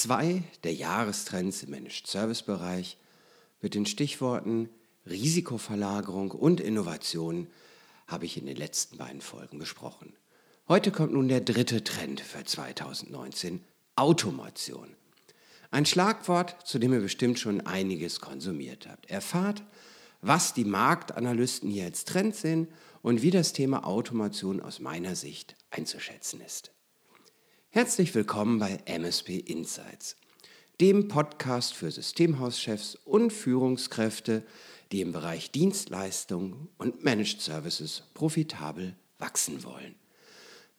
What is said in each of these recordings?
zwei der Jahrestrends im Managed Service Bereich mit den Stichworten Risikoverlagerung und Innovation habe ich in den letzten beiden Folgen besprochen. Heute kommt nun der dritte Trend für 2019, Automation. Ein Schlagwort, zu dem ihr bestimmt schon einiges konsumiert habt. Erfahrt, was die Marktanalysten hier als Trend sehen und wie das Thema Automation aus meiner Sicht einzuschätzen ist. Herzlich willkommen bei MSP Insights, dem Podcast für Systemhauschefs und Führungskräfte, die im Bereich Dienstleistungen und Managed Services profitabel wachsen wollen.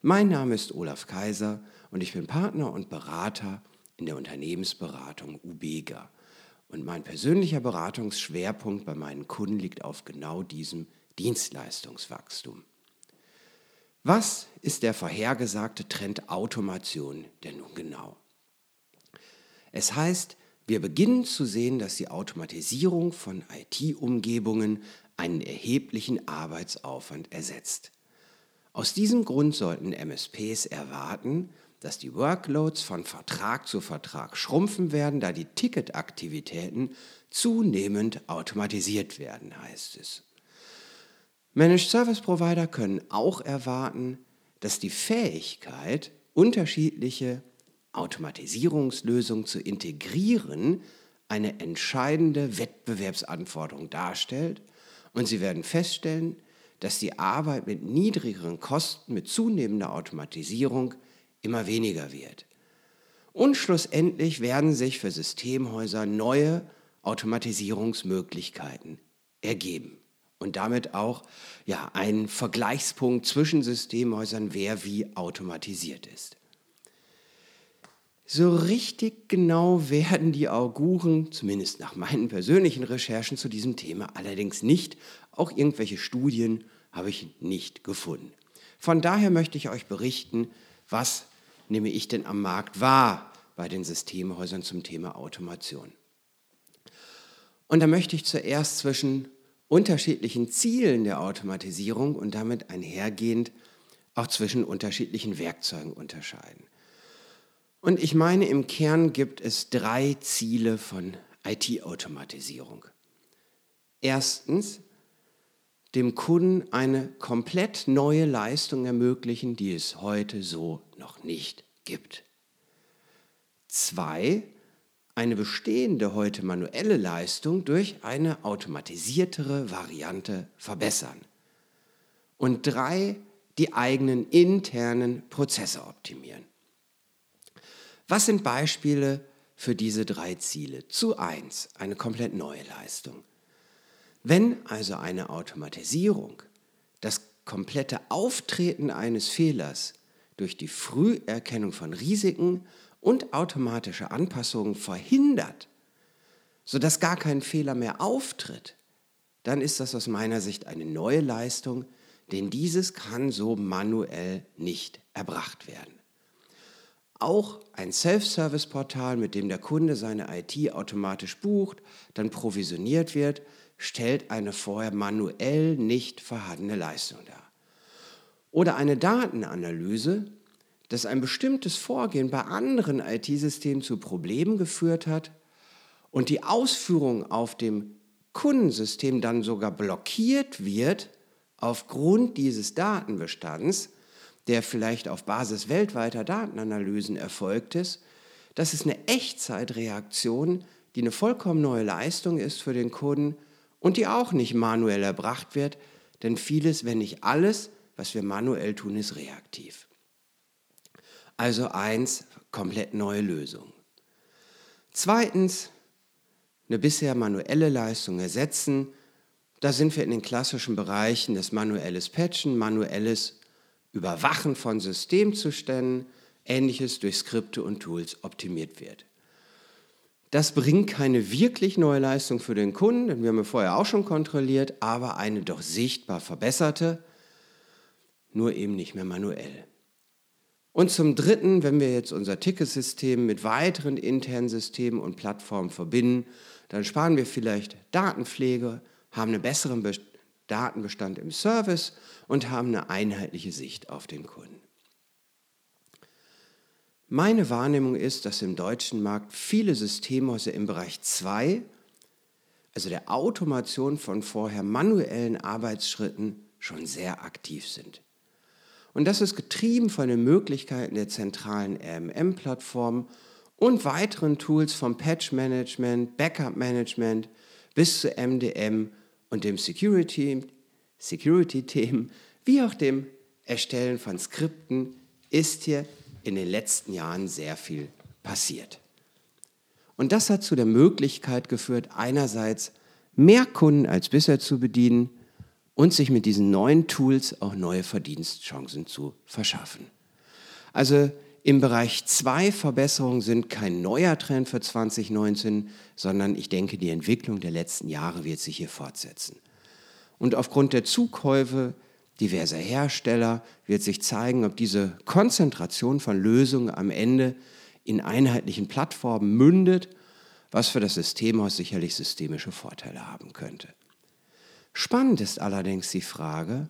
Mein Name ist Olaf Kaiser und ich bin Partner und Berater in der Unternehmensberatung Ubega. Und mein persönlicher Beratungsschwerpunkt bei meinen Kunden liegt auf genau diesem Dienstleistungswachstum. Was ist der vorhergesagte Trend Automation denn nun genau? Es heißt, wir beginnen zu sehen, dass die Automatisierung von IT-Umgebungen einen erheblichen Arbeitsaufwand ersetzt. Aus diesem Grund sollten MSPs erwarten, dass die Workloads von Vertrag zu Vertrag schrumpfen werden, da die Ticketaktivitäten zunehmend automatisiert werden, heißt es. Managed Service Provider können auch erwarten, dass die Fähigkeit, unterschiedliche Automatisierungslösungen zu integrieren, eine entscheidende Wettbewerbsanforderung darstellt und sie werden feststellen, dass die Arbeit mit niedrigeren Kosten, mit zunehmender Automatisierung immer weniger wird. Und schlussendlich werden sich für Systemhäuser neue Automatisierungsmöglichkeiten ergeben und damit auch ja, ein Vergleichspunkt zwischen Systemhäusern, wer wie automatisiert ist. So richtig genau werden die Auguren, zumindest nach meinen persönlichen Recherchen zu diesem Thema, allerdings nicht. Auch irgendwelche Studien habe ich nicht gefunden. Von daher möchte ich euch berichten, was nehme ich denn am Markt wahr bei den Systemhäusern zum Thema Automation. Und da möchte ich zuerst zwischen unterschiedlichen Zielen der Automatisierung und damit einhergehend auch zwischen unterschiedlichen Werkzeugen unterscheiden. Und ich meine, im Kern gibt es drei Ziele von IT-Automatisierung. Erstens, dem Kunden eine komplett neue Leistung ermöglichen, die es heute so noch nicht gibt. Zwei, eine bestehende heute manuelle Leistung durch eine automatisiertere Variante verbessern. Und drei, die eigenen internen Prozesse optimieren. Was sind Beispiele für diese drei Ziele? Zu eins, eine komplett neue Leistung. Wenn also eine Automatisierung das komplette Auftreten eines Fehlers durch die Früherkennung von Risiken und automatische Anpassungen verhindert, sodass gar kein Fehler mehr auftritt, dann ist das aus meiner Sicht eine neue Leistung, denn dieses kann so manuell nicht erbracht werden. Auch ein Self-Service-Portal, mit dem der Kunde seine IT automatisch bucht, dann provisioniert wird, stellt eine vorher manuell nicht vorhandene Leistung dar. Oder eine Datenanalyse, dass ein bestimmtes Vorgehen bei anderen IT-Systemen zu Problemen geführt hat und die Ausführung auf dem Kundensystem dann sogar blockiert wird aufgrund dieses Datenbestands, der vielleicht auf Basis weltweiter Datenanalysen erfolgt ist, das ist eine Echtzeitreaktion, die eine vollkommen neue Leistung ist für den Kunden und die auch nicht manuell erbracht wird, denn vieles, wenn nicht alles, was wir manuell tun, ist reaktiv. Also eins, komplett neue Lösung. Zweitens, eine bisher manuelle Leistung ersetzen. Da sind wir in den klassischen Bereichen des manuelles Patchen, manuelles Überwachen von Systemzuständen, ähnliches durch Skripte und Tools optimiert wird. Das bringt keine wirklich neue Leistung für den Kunden, denn wir haben ja vorher auch schon kontrolliert, aber eine doch sichtbar verbesserte, nur eben nicht mehr manuell. Und zum Dritten, wenn wir jetzt unser Ticketsystem mit weiteren internen Systemen und Plattformen verbinden, dann sparen wir vielleicht Datenpflege, haben einen besseren Datenbestand im Service und haben eine einheitliche Sicht auf den Kunden. Meine Wahrnehmung ist, dass im deutschen Markt viele Systemhäuser im Bereich 2, also der Automation von vorher manuellen Arbeitsschritten, schon sehr aktiv sind. Und das ist getrieben von den Möglichkeiten der zentralen RMM-Plattform und weiteren Tools vom Patch-Management, Backup-Management bis zu MDM und dem Security-Themen, Security wie auch dem Erstellen von Skripten ist hier in den letzten Jahren sehr viel passiert. Und das hat zu der Möglichkeit geführt, einerseits mehr Kunden als bisher zu bedienen und sich mit diesen neuen Tools auch neue Verdienstchancen zu verschaffen. Also im Bereich 2 Verbesserungen sind kein neuer Trend für 2019, sondern ich denke, die Entwicklung der letzten Jahre wird sich hier fortsetzen. Und aufgrund der Zukäufe diverser Hersteller wird sich zeigen, ob diese Konzentration von Lösungen am Ende in einheitlichen Plattformen mündet, was für das Systemhaus sicherlich systemische Vorteile haben könnte. Spannend ist allerdings die Frage,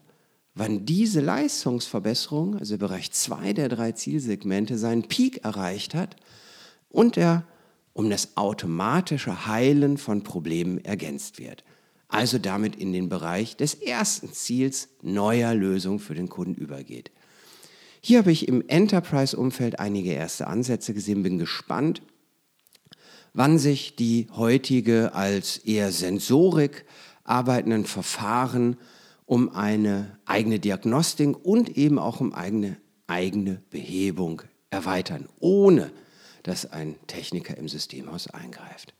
wann diese Leistungsverbesserung, also Bereich 2 der drei Zielsegmente, seinen Peak erreicht hat und er um das automatische Heilen von Problemen ergänzt wird. Also damit in den Bereich des ersten Ziels neuer Lösungen für den Kunden übergeht. Hier habe ich im Enterprise-Umfeld einige erste Ansätze gesehen, bin gespannt, wann sich die heutige als eher Sensorik arbeitenden Verfahren um eine eigene Diagnostik und eben auch um eigene, eigene Behebung erweitern, ohne dass ein Techniker im Systemhaus eingreift.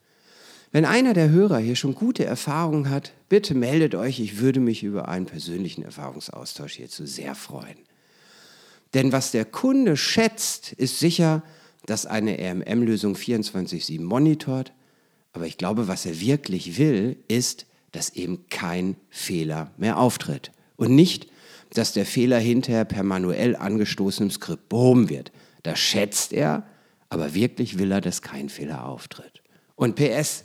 Wenn einer der Hörer hier schon gute Erfahrungen hat, bitte meldet euch, ich würde mich über einen persönlichen Erfahrungsaustausch hierzu sehr freuen. Denn was der Kunde schätzt, ist sicher, dass eine RMM-Lösung 24-7 monitort, aber ich glaube, was er wirklich will, ist, dass eben kein Fehler mehr auftritt. Und nicht, dass der Fehler hinterher per manuell angestoßenem Skript behoben wird. Das schätzt er, aber wirklich will er, dass kein Fehler auftritt. Und PS,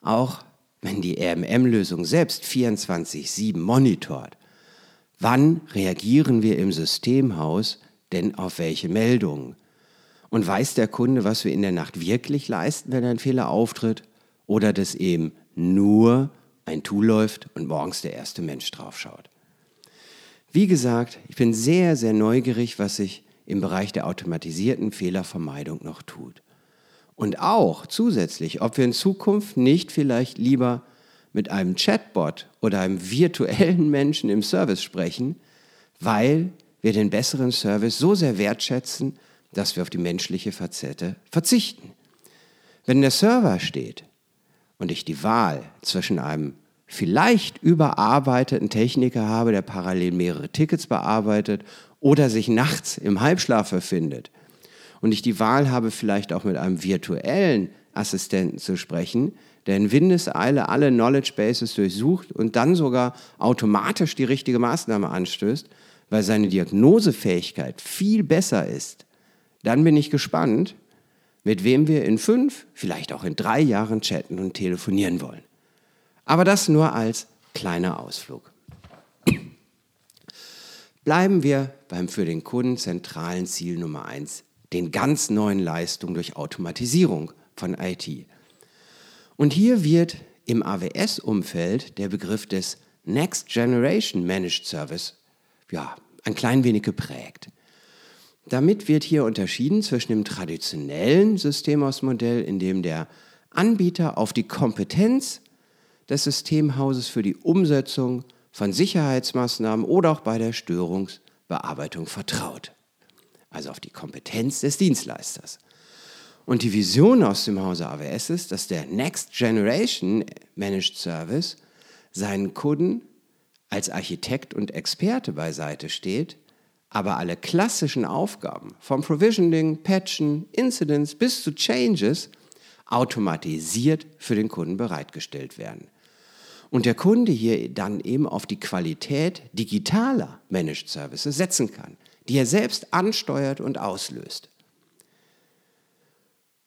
auch wenn die RMM-Lösung selbst 24-7 monitort, wann reagieren wir im Systemhaus denn auf welche Meldungen? Und weiß der Kunde, was wir in der Nacht wirklich leisten, wenn ein Fehler auftritt? Oder dass eben nur ein Tool läuft und morgens der erste Mensch draufschaut. Wie gesagt, ich bin sehr, sehr neugierig, was sich im Bereich der automatisierten Fehlervermeidung noch tut. Und auch zusätzlich, ob wir in Zukunft nicht vielleicht lieber mit einem Chatbot oder einem virtuellen Menschen im Service sprechen, weil wir den besseren Service so sehr wertschätzen, dass wir auf die menschliche Facette verzichten. Wenn der Server steht, und ich die Wahl zwischen einem vielleicht überarbeiteten Techniker habe, der parallel mehrere Tickets bearbeitet oder sich nachts im Halbschlaf befindet, und ich die Wahl habe, vielleicht auch mit einem virtuellen Assistenten zu sprechen, der in Windeseile alle Knowledge Bases durchsucht und dann sogar automatisch die richtige Maßnahme anstößt, weil seine Diagnosefähigkeit viel besser ist, dann bin ich gespannt, mit wem wir in fünf, vielleicht auch in drei Jahren chatten und telefonieren wollen. Aber das nur als kleiner Ausflug. Bleiben wir beim für den Kunden zentralen Ziel Nummer eins, den ganz neuen Leistungen durch Automatisierung von IT. Und hier wird im AWS-Umfeld der Begriff des Next Generation Managed Service ja, ein klein wenig geprägt. Damit wird hier unterschieden zwischen dem traditionellen Systemhausmodell, in dem der Anbieter auf die Kompetenz des Systemhauses für die Umsetzung von Sicherheitsmaßnahmen oder auch bei der Störungsbearbeitung vertraut. Also auf die Kompetenz des Dienstleisters. Und die Vision aus dem Hause AWS ist, dass der Next Generation Managed Service seinen Kunden als Architekt und Experte beiseite steht, aber alle klassischen Aufgaben, vom Provisioning, Patchen, Incidents bis zu Changes, automatisiert für den Kunden bereitgestellt werden. Und der Kunde hier dann eben auf die Qualität digitaler Managed Services setzen kann, die er selbst ansteuert und auslöst.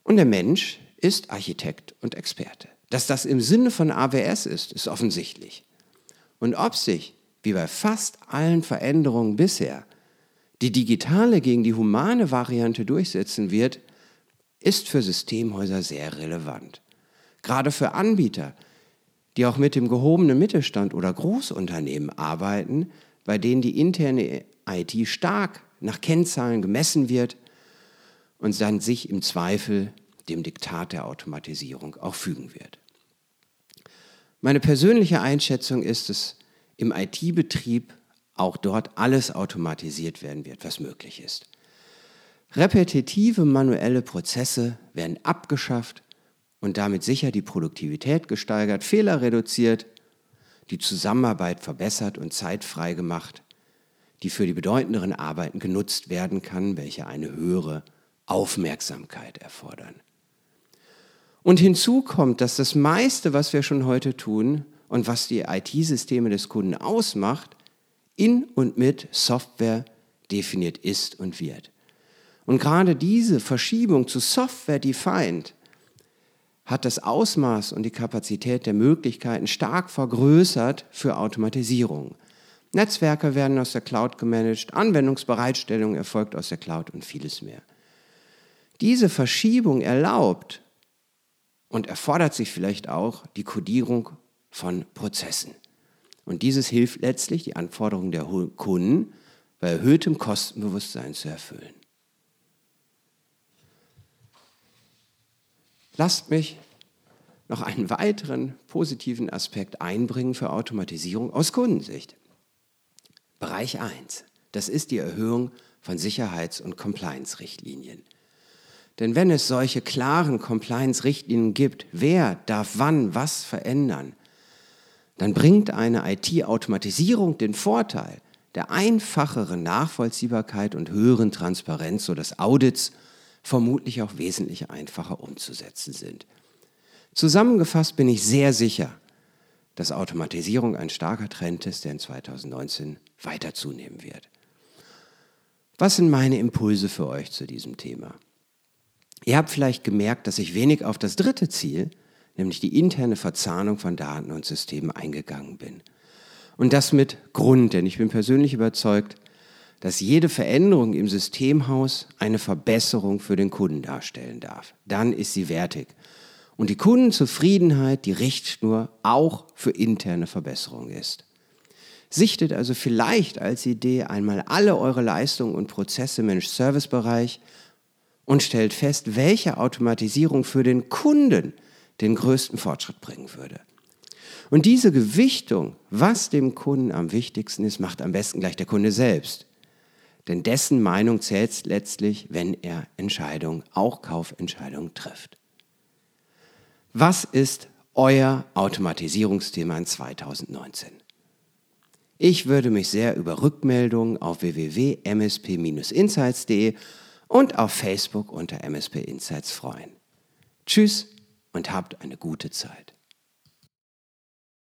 Und der Mensch ist Architekt und Experte. Dass das im Sinne von AWS ist, ist offensichtlich. Und ob sich, wie bei fast allen Veränderungen bisher, die digitale gegen die humane Variante durchsetzen wird, ist für Systemhäuser sehr relevant. Gerade für Anbieter, die auch mit dem gehobenen Mittelstand oder Großunternehmen arbeiten, bei denen die interne IT stark nach Kennzahlen gemessen wird und dann sich im Zweifel dem Diktat der Automatisierung auch fügen wird. Meine persönliche Einschätzung ist es, im IT-Betrieb auch dort alles automatisiert werden wird, was möglich ist. Repetitive manuelle Prozesse werden abgeschafft und damit sicher die Produktivität gesteigert, Fehler reduziert, die Zusammenarbeit verbessert und zeitfrei gemacht, die für die bedeutenderen Arbeiten genutzt werden kann, welche eine höhere Aufmerksamkeit erfordern. Und hinzu kommt, dass das meiste, was wir schon heute tun und was die IT-Systeme des Kunden ausmacht, in und mit Software definiert ist und wird. Und gerade diese Verschiebung zu Software-defined hat das Ausmaß und die Kapazität der Möglichkeiten stark vergrößert für Automatisierung. Netzwerke werden aus der Cloud gemanagt, Anwendungsbereitstellung erfolgt aus der Cloud und vieles mehr. Diese Verschiebung erlaubt und erfordert sich vielleicht auch die Kodierung von Prozessen. Und dieses hilft letztlich, die Anforderungen der Kunden bei erhöhtem Kostenbewusstsein zu erfüllen. Lasst mich noch einen weiteren positiven Aspekt einbringen für Automatisierung aus Kundensicht. Bereich 1. Das ist die Erhöhung von Sicherheits- und Compliance-Richtlinien. Denn wenn es solche klaren Compliance-Richtlinien gibt, wer darf wann was verändern, dann bringt eine IT-Automatisierung den Vorteil der einfacheren Nachvollziehbarkeit und höheren Transparenz, sodass Audits vermutlich auch wesentlich einfacher umzusetzen sind. Zusammengefasst bin ich sehr sicher, dass Automatisierung ein starker Trend ist, der in 2019 weiter zunehmen wird. Was sind meine Impulse für euch zu diesem Thema? Ihr habt vielleicht gemerkt, dass ich wenig auf das dritte Ziel, nämlich die interne Verzahnung von Daten und Systemen eingegangen bin. Und das mit Grund, denn ich bin persönlich überzeugt, dass jede Veränderung im Systemhaus eine Verbesserung für den Kunden darstellen darf. Dann ist sie wertig. Und die Kundenzufriedenheit die Richtschnur auch für interne Verbesserung ist. Sichtet also vielleicht als Idee einmal alle eure Leistungen und Prozesse im Mensch-Service-Bereich und stellt fest, welche Automatisierung für den Kunden den größten Fortschritt bringen würde. Und diese Gewichtung, was dem Kunden am wichtigsten ist, macht am besten gleich der Kunde selbst. Denn dessen Meinung zählt letztlich, wenn er Entscheidungen, auch Kaufentscheidungen trifft. Was ist euer Automatisierungsthema in 2019? Ich würde mich sehr über Rückmeldungen auf www.msp-insights.de und auf Facebook unter MSP Insights freuen. Tschüss und habt eine gute Zeit.